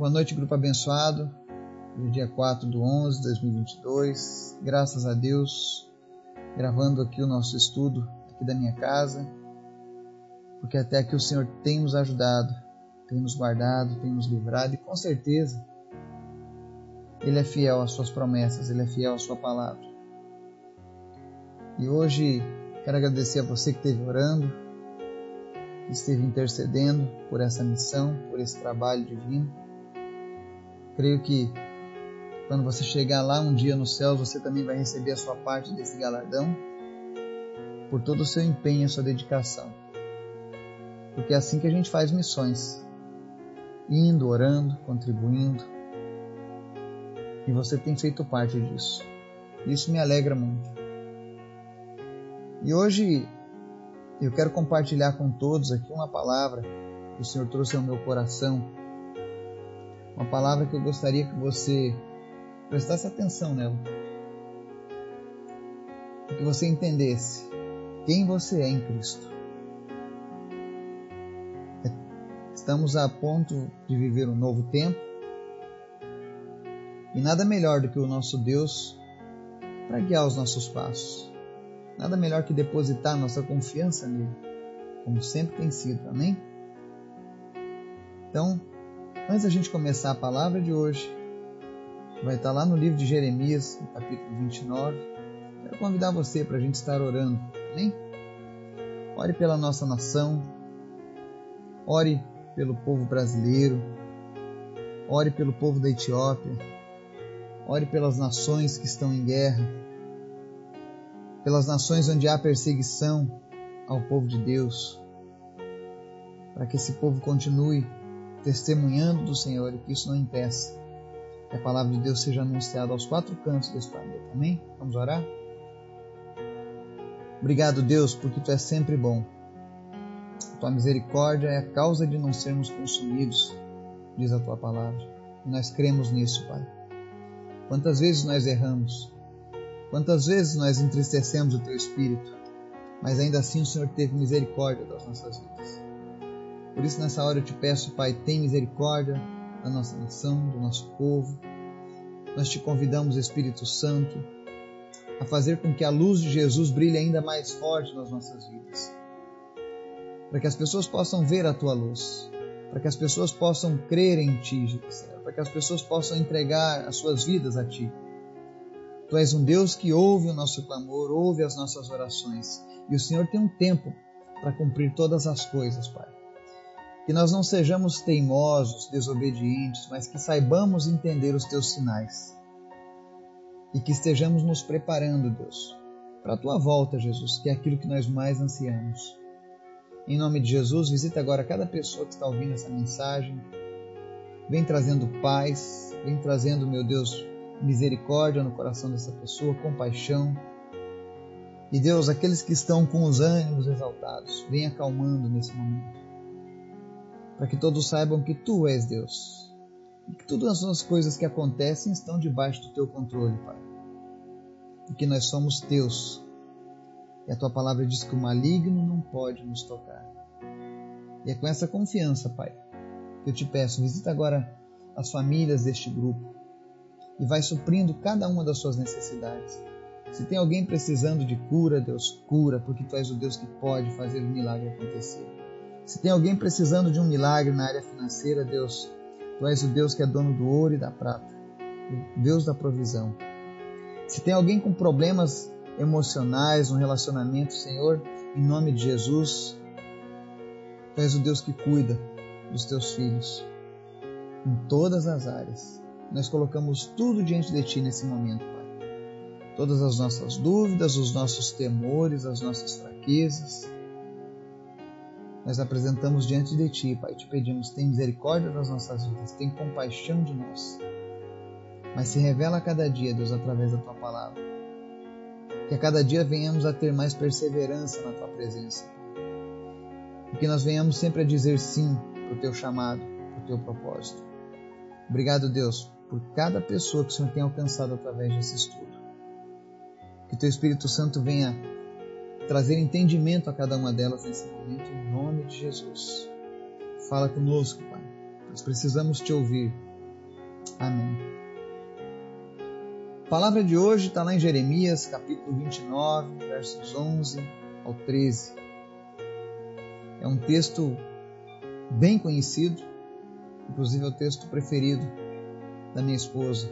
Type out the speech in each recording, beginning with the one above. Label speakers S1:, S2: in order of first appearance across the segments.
S1: Boa noite, grupo abençoado. Hoje, dia 4 do 11 de 2022. Graças a Deus, gravando aqui o nosso estudo aqui da minha casa, porque até aqui o Senhor tem nos ajudado, tem nos guardado, tem nos livrado e com certeza Ele é fiel às suas promessas, Ele é fiel à sua palavra. E hoje quero agradecer a você que esteve orando, esteve intercedendo por essa missão, por esse trabalho divino. Creio que quando você chegar lá um dia nos céus, você também vai receber a sua parte desse galardão por todo o seu empenho e sua dedicação. Porque é assim que a gente faz missões. Indo, orando, contribuindo. E você tem feito parte disso. Isso me alegra muito. E hoje eu quero compartilhar com todos aqui uma palavra que o Senhor trouxe ao meu coração. Uma palavra que eu gostaria que você prestasse atenção nela. Que você entendesse quem você é em Cristo. Estamos a ponto de viver um novo tempo e nada melhor do que o nosso Deus para guiar os nossos passos. Nada melhor que depositar nossa confiança nele, como sempre tem sido, amém? Então, antes da gente começar a palavra de hoje, vai estar lá no livro de Jeremias, no capítulo 29. Quero convidar você para a gente estar orando, amém? Ore pela nossa nação, ore pelo povo brasileiro, ore pelo povo da Etiópia, ore pelas nações que estão em guerra, pelas nações onde há perseguição ao povo de Deus, para que esse povo continue testemunhando do Senhor e que isso não impeça que a palavra de Deus seja anunciada aos quatro cantos desse planeta. Amém? Vamos orar? Obrigado, Deus, porque tu és sempre bom. Tua misericórdia é a causa de não sermos consumidos, diz a tua palavra. E nós cremos nisso, Pai. Quantas vezes nós erramos, Quantas vezes nós entristecemos o teu espírito, mas ainda assim o Senhor teve misericórdia das nossas vidas. Por isso, nessa hora eu te peço, Pai, tem misericórdia da nossa nação, do nosso povo. Nós te convidamos, Espírito Santo, a fazer com que a luz de Jesus brilhe ainda mais forte nas nossas vidas. Para que as pessoas possam ver a tua luz, para que as pessoas possam crer em ti, para que as pessoas possam entregar as suas vidas a ti. Tu és um Deus que ouve o nosso clamor, ouve as nossas orações. E o Senhor tem um tempo para cumprir todas as coisas, Pai. Que nós não sejamos teimosos, desobedientes, mas que saibamos entender os teus sinais. E que estejamos nos preparando, Deus, para a tua volta, Jesus, que é aquilo que nós mais ansiamos. Em nome de Jesus, visita agora cada pessoa que está ouvindo essa mensagem. Vem trazendo paz, vem trazendo, meu Deus, misericórdia no coração dessa pessoa, compaixão. E Deus, aqueles que estão com os ânimos exaltados, vem acalmando nesse momento. Para que todos saibam que Tu és Deus. E que todas as coisas que acontecem estão debaixo do Teu controle, Pai. E que nós somos Teus. E a Tua palavra diz que o maligno não pode nos tocar. E é com essa confiança, Pai, que eu te peço, visita agora as famílias deste grupo e vai suprindo cada uma das suas necessidades. Se tem alguém precisando de cura, Deus cura, porque tu és o Deus que pode fazer o milagre acontecer. Se tem alguém precisando de um milagre na área financeira, Deus, tu és o Deus que é dono do ouro e da prata, o Deus da provisão. Se tem alguém com problemas emocionais no relacionamento, Senhor, em nome de Jesus, tu és o Deus que cuida dos teus filhos em todas as áreas nós colocamos tudo diante de Ti nesse momento, Pai. Todas as nossas dúvidas, os nossos temores, as nossas fraquezas, nós apresentamos diante de Ti, Pai. Te pedimos, tem misericórdia das nossas vidas, tem compaixão de nós. Mas se revela a cada dia, Deus, através da Tua palavra. Que a cada dia venhamos a ter mais perseverança na Tua presença. E que nós venhamos sempre a dizer sim para o Teu chamado, para o Teu propósito. Obrigado, Deus, por cada pessoa que o Senhor tem alcançado através desse estudo. Que Teu Espírito Santo venha trazer entendimento a cada uma delas nesse momento, em nome de Jesus. Fala conosco, Pai. Nós precisamos te ouvir. Amém. A palavra de hoje está lá em Jeremias, capítulo 29, versos 11 ao 13. É um texto bem conhecido, inclusive é o texto preferido da minha esposa.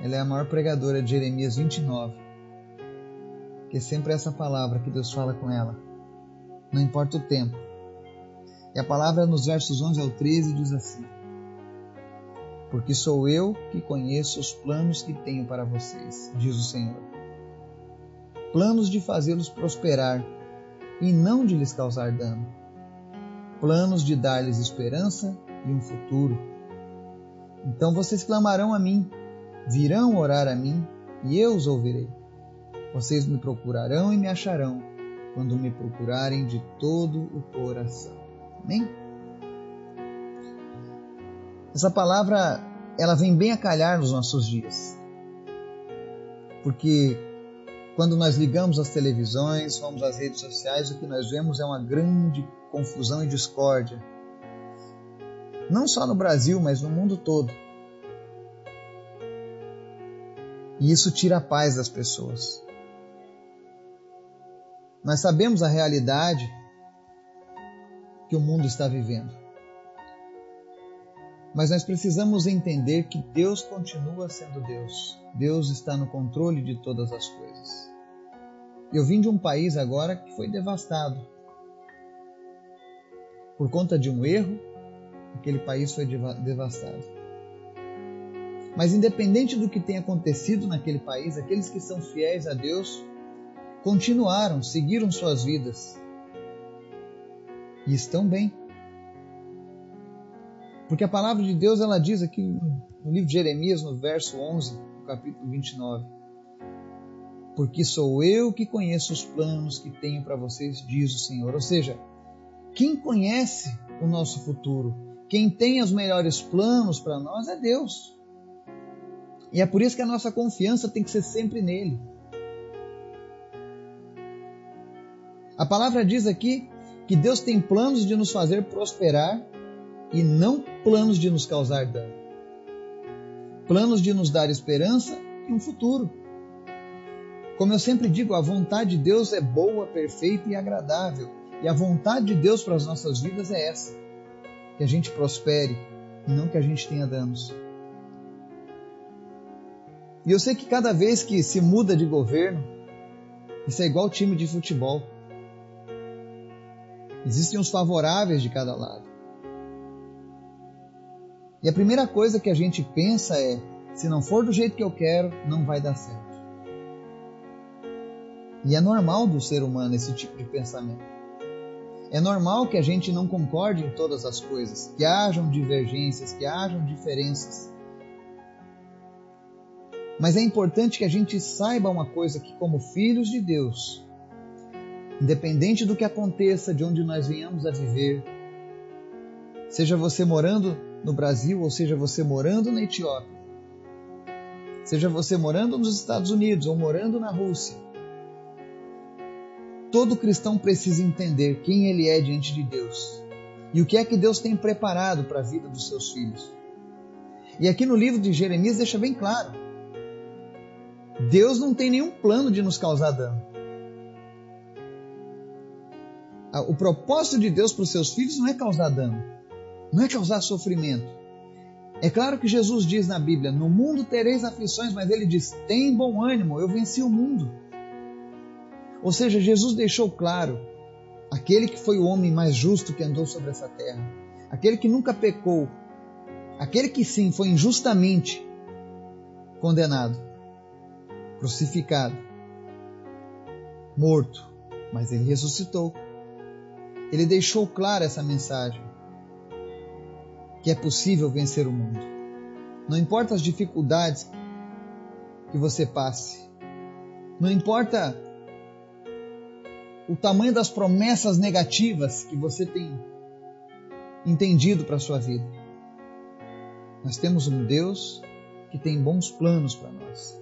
S1: Ela é a maior pregadora de Jeremias 29, que é sempre essa palavra que Deus fala com ela, não importa o tempo. E a palavra nos versos 11 ao 13 diz assim: Porque sou eu que conheço os planos que tenho para vocês, diz o Senhor. Planos de fazê-los prosperar e não de lhes causar dano. Planos de dar-lhes esperança e um futuro. Então vocês clamarão a mim, virão orar a mim, e eu os ouvirei. Vocês me procurarão e me acharão, quando me procurarem de todo o coração. Amém? Essa palavra, ela vem bem a calhar nos nossos dias. Porque quando nós ligamos as televisões, vamos às redes sociais, o que nós vemos é uma grande confusão e discórdia. Não só no Brasil, mas no mundo todo. E isso tira a paz das pessoas. Nós sabemos a realidade que o mundo está vivendo. Mas nós precisamos entender que Deus continua sendo Deus. Deus está no controle de todas as coisas. Eu vim de um país agora que foi devastado. Por conta de um erro, aquele país foi devastado. Mas independente do que tenha acontecido naquele país, aqueles que são fiéis a Deus continuaram, seguiram suas vidas e estão bem. Porque a palavra de Deus ela diz aqui no livro de Jeremias, no verso 11, no capítulo 29, porque sou eu que conheço os planos que tenho para vocês, diz o Senhor. Ou seja, quem conhece o nosso futuro, quem tem os melhores planos para nós é Deus. E é por isso que a nossa confiança tem que ser sempre nele. A palavra diz aqui que Deus tem planos de nos fazer prosperar e não planos de nos causar dano. Planos de nos dar esperança e um futuro. Como eu sempre digo, a vontade de Deus é boa, perfeita e agradável. E a vontade de Deus para as nossas vidas é essa: que a gente prospere e não que a gente tenha danos. E eu sei que cada vez que se muda de governo, isso é igual time de futebol. Existem os favoráveis de cada lado. E a primeira coisa que a gente pensa é: se não for do jeito que eu quero, não vai dar certo. E é normal do ser humano esse tipo de pensamento. É normal que a gente não concorde em todas as coisas, que hajam divergências, que hajam diferenças. Mas é importante que a gente saiba uma coisa que como filhos de Deus, independente do que aconteça, de onde nós venhamos a viver, seja você morando no Brasil ou seja você morando na Etiópia, seja você morando nos Estados Unidos ou morando na Rússia, todo cristão precisa entender quem ele é diante de Deus e o que é que Deus tem preparado para a vida dos seus filhos. E aqui no livro de Jeremias deixa bem claro Deus não tem nenhum plano de nos causar dano. O propósito de Deus para os seus filhos não é causar dano, não é causar sofrimento. É claro que Jesus diz na Bíblia: No mundo tereis aflições, mas ele diz: Tem bom ânimo, eu venci o mundo. Ou seja, Jesus deixou claro: aquele que foi o homem mais justo que andou sobre essa terra, aquele que nunca pecou, aquele que sim foi injustamente condenado, crucificado, morto, mas ele ressuscitou. Ele deixou clara essa mensagem: que é possível vencer o mundo. Não importa as dificuldades que você passe, não importa o tamanho das promessas negativas que você tem entendido para a sua vida. Nós temos um Deus que tem bons planos para nós.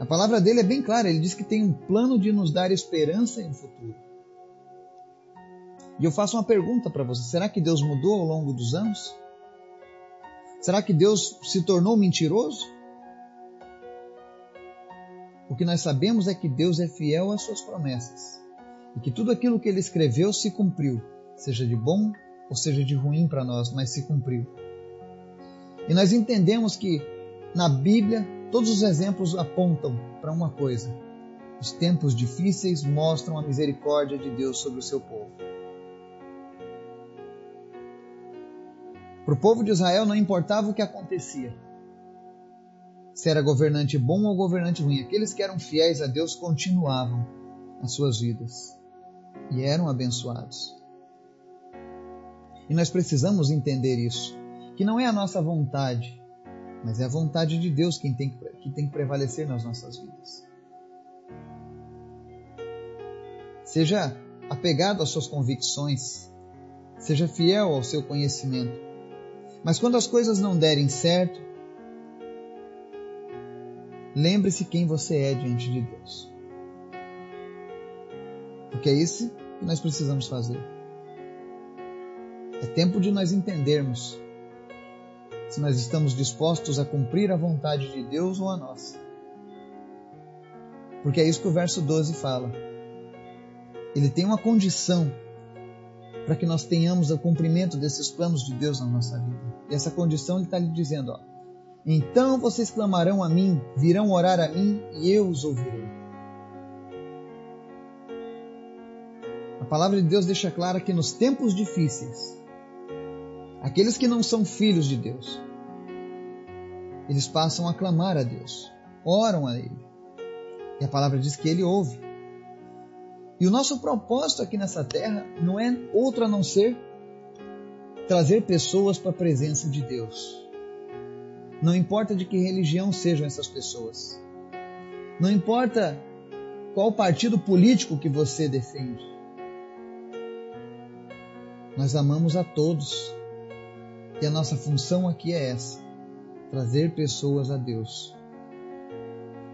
S1: A palavra dele é bem clara, ele diz que tem um plano de nos dar esperança em um futuro. E eu faço uma pergunta para você: será que Deus mudou ao longo dos anos? Será que Deus se tornou mentiroso? O que nós sabemos é que Deus é fiel às suas promessas e que tudo aquilo que ele escreveu se cumpriu, seja de bom ou seja de ruim para nós, mas se cumpriu. E nós entendemos que na Bíblia todos os exemplos apontam para uma coisa: os tempos difíceis mostram a misericórdia de Deus sobre o seu povo. Para o povo de Israel não importava o que acontecia, se era governante bom ou governante ruim, aqueles que eram fiéis a Deus continuavam as suas vidas e eram abençoados. E nós precisamos entender isso, que não é a nossa vontade, mas é a vontade de Deus quem tem que tem que prevalecer nas nossas vidas. Seja apegado às suas convicções, seja fiel ao seu conhecimento. Mas quando as coisas não derem certo, lembre-se quem você é diante de Deus. Porque é isso que nós precisamos fazer. É tempo de nós entendermos se nós estamos dispostos a cumprir a vontade de Deus ou a nossa. Porque é isso que o verso 12 fala. Ele tem uma condição para que nós tenhamos o cumprimento desses planos de Deus na nossa vida. E essa condição ele está lhe dizendo: ó, então vocês clamarão a mim, virão orar a mim e eu os ouvirei. A palavra de Deus deixa clara que nos tempos difíceis, aqueles que não são filhos de Deus, eles passam a clamar a Deus, oram a Ele. E a palavra diz que Ele ouve. E o nosso propósito aqui nessa terra não é outro a não ser trazer pessoas para a presença de Deus. Não importa de que religião sejam essas pessoas. Não importa qual partido político que você defende. Nós amamos a todos. E a nossa função aqui é essa: trazer pessoas a Deus.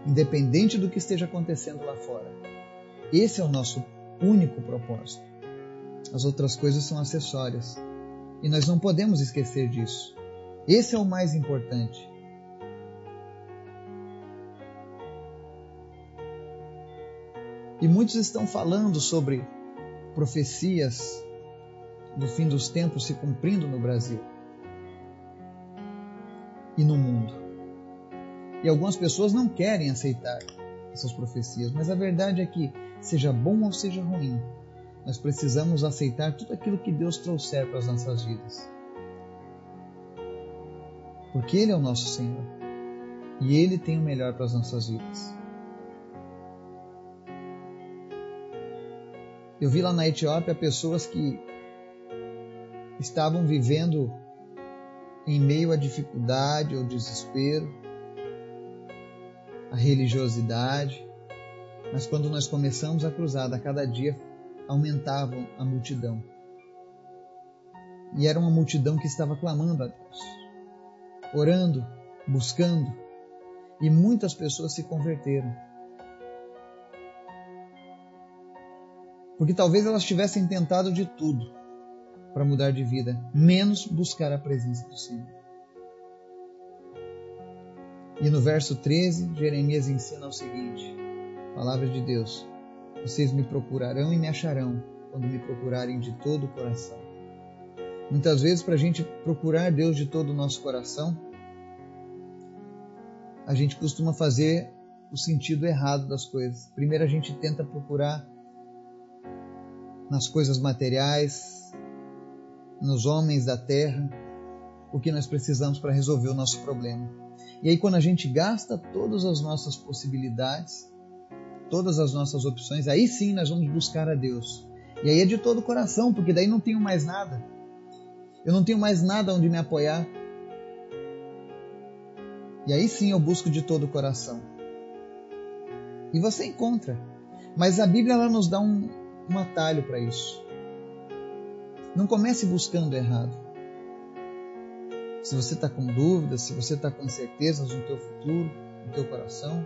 S1: Independente do que esteja acontecendo lá fora. Esse é o nosso único propósito. As outras coisas são acessórias. E nós não podemos esquecer disso. Esse é o mais importante. E muitos estão falando sobre profecias do fim dos tempos se cumprindo no Brasil e no mundo. E algumas pessoas não querem aceitar essas profecias, mas a verdade é que, seja bom ou seja ruim, nós precisamos aceitar tudo aquilo que Deus trouxer para as nossas vidas porque Ele é o nosso Senhor e Ele tem o melhor para as nossas vidas. Eu vi lá na Etiópia pessoas que estavam vivendo em meio à dificuldade, ao desespero, à religiosidade, mas quando nós começamos a cruzada, a cada dia aumentavam a multidão. E era uma multidão que estava clamando a Deus orando, buscando, e muitas pessoas se converteram. Porque talvez elas tivessem tentado de tudo para mudar de vida, menos buscar a presença do Senhor. E no verso 13, Jeremias ensina o seguinte: Palavra de Deus, vocês me procurarão e me acharão quando me procurarem de todo o coração. Muitas vezes, para a gente procurar Deus de todo o nosso coração, a gente costuma fazer o sentido errado das coisas. Primeiro, a gente tenta procurar nas coisas materiais, nos homens da terra, o que nós precisamos para resolver o nosso problema. E aí, quando a gente gasta todas as nossas possibilidades, todas as nossas opções, aí sim nós vamos buscar a Deus. E aí é de todo o coração, porque daí não tenho mais nada. Eu não tenho mais nada onde me apoiar. E aí sim eu busco de todo o coração. E você encontra. Mas a Bíblia ela nos dá um, um atalho para isso. Não comece buscando errado. Se você está com dúvidas, se você está com incertezas no teu futuro, no teu coração,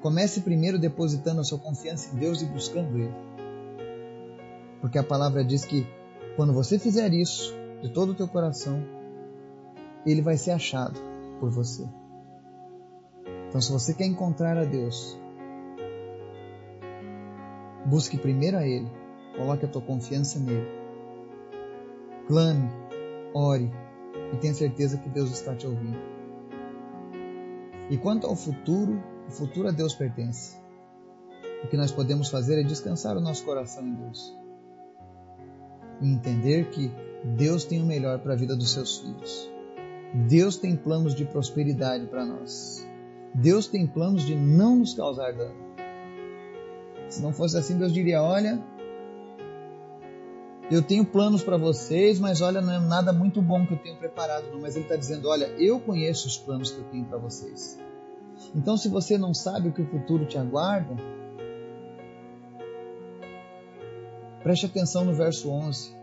S1: comece primeiro depositando a sua confiança em Deus e buscando Ele. Porque a palavra diz que quando você fizer isso de todo o teu coração, ele vai ser achado por você. Então, se você quer encontrar a Deus, busque primeiro a Ele, coloque a tua confiança nele, clame, ore e tenha certeza que Deus está te ouvindo. E quanto ao futuro, o futuro a Deus pertence. O que nós podemos fazer é descansar o nosso coração em Deus e entender que Deus tem o melhor para a vida dos seus filhos. Deus tem planos de prosperidade para nós. Deus tem planos de não nos causar dano. Se não fosse assim, Deus diria: Olha, eu tenho planos para vocês, mas olha, não é nada muito bom que eu tenho preparado, não. Mas Ele está dizendo: Olha, eu conheço os planos que eu tenho para vocês. Então, se você não sabe o que o futuro te aguarda, preste atenção no verso 11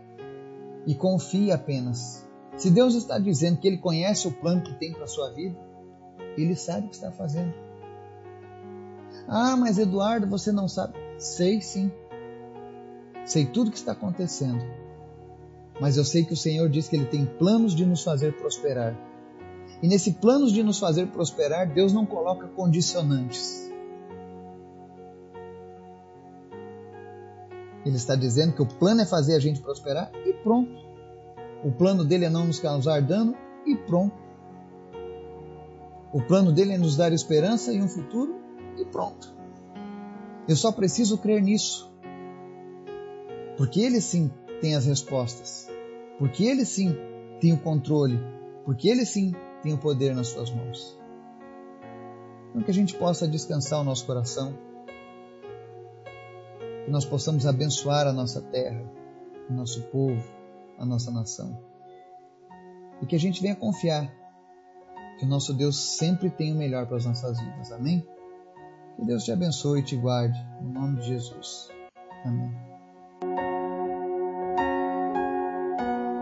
S1: e confie apenas. Se Deus está dizendo que Ele conhece o plano que tem para a sua vida, Ele sabe o que está fazendo. Ah, mas Eduardo, você não sabe. Sei sim. Sei tudo o que está acontecendo. Mas eu sei que o Senhor diz que Ele tem planos de nos fazer prosperar. E nesse planos de nos fazer prosperar, Deus não coloca condicionantes. Ele está dizendo que o plano é fazer a gente prosperar e pronto. O plano dele é não nos causar dano e pronto. O plano dele é nos dar esperança e um futuro e pronto. Eu só preciso crer nisso. Porque ele sim tem as respostas. Porque ele sim tem o controle. Porque ele sim tem o poder nas suas mãos. Então que a gente possa descansar o nosso coração que nós possamos abençoar a nossa terra, o nosso povo, a nossa nação. E que a gente venha confiar que o nosso Deus sempre tem o melhor para as nossas vidas. Amém? Que Deus te abençoe e te guarde. Em nome de Jesus.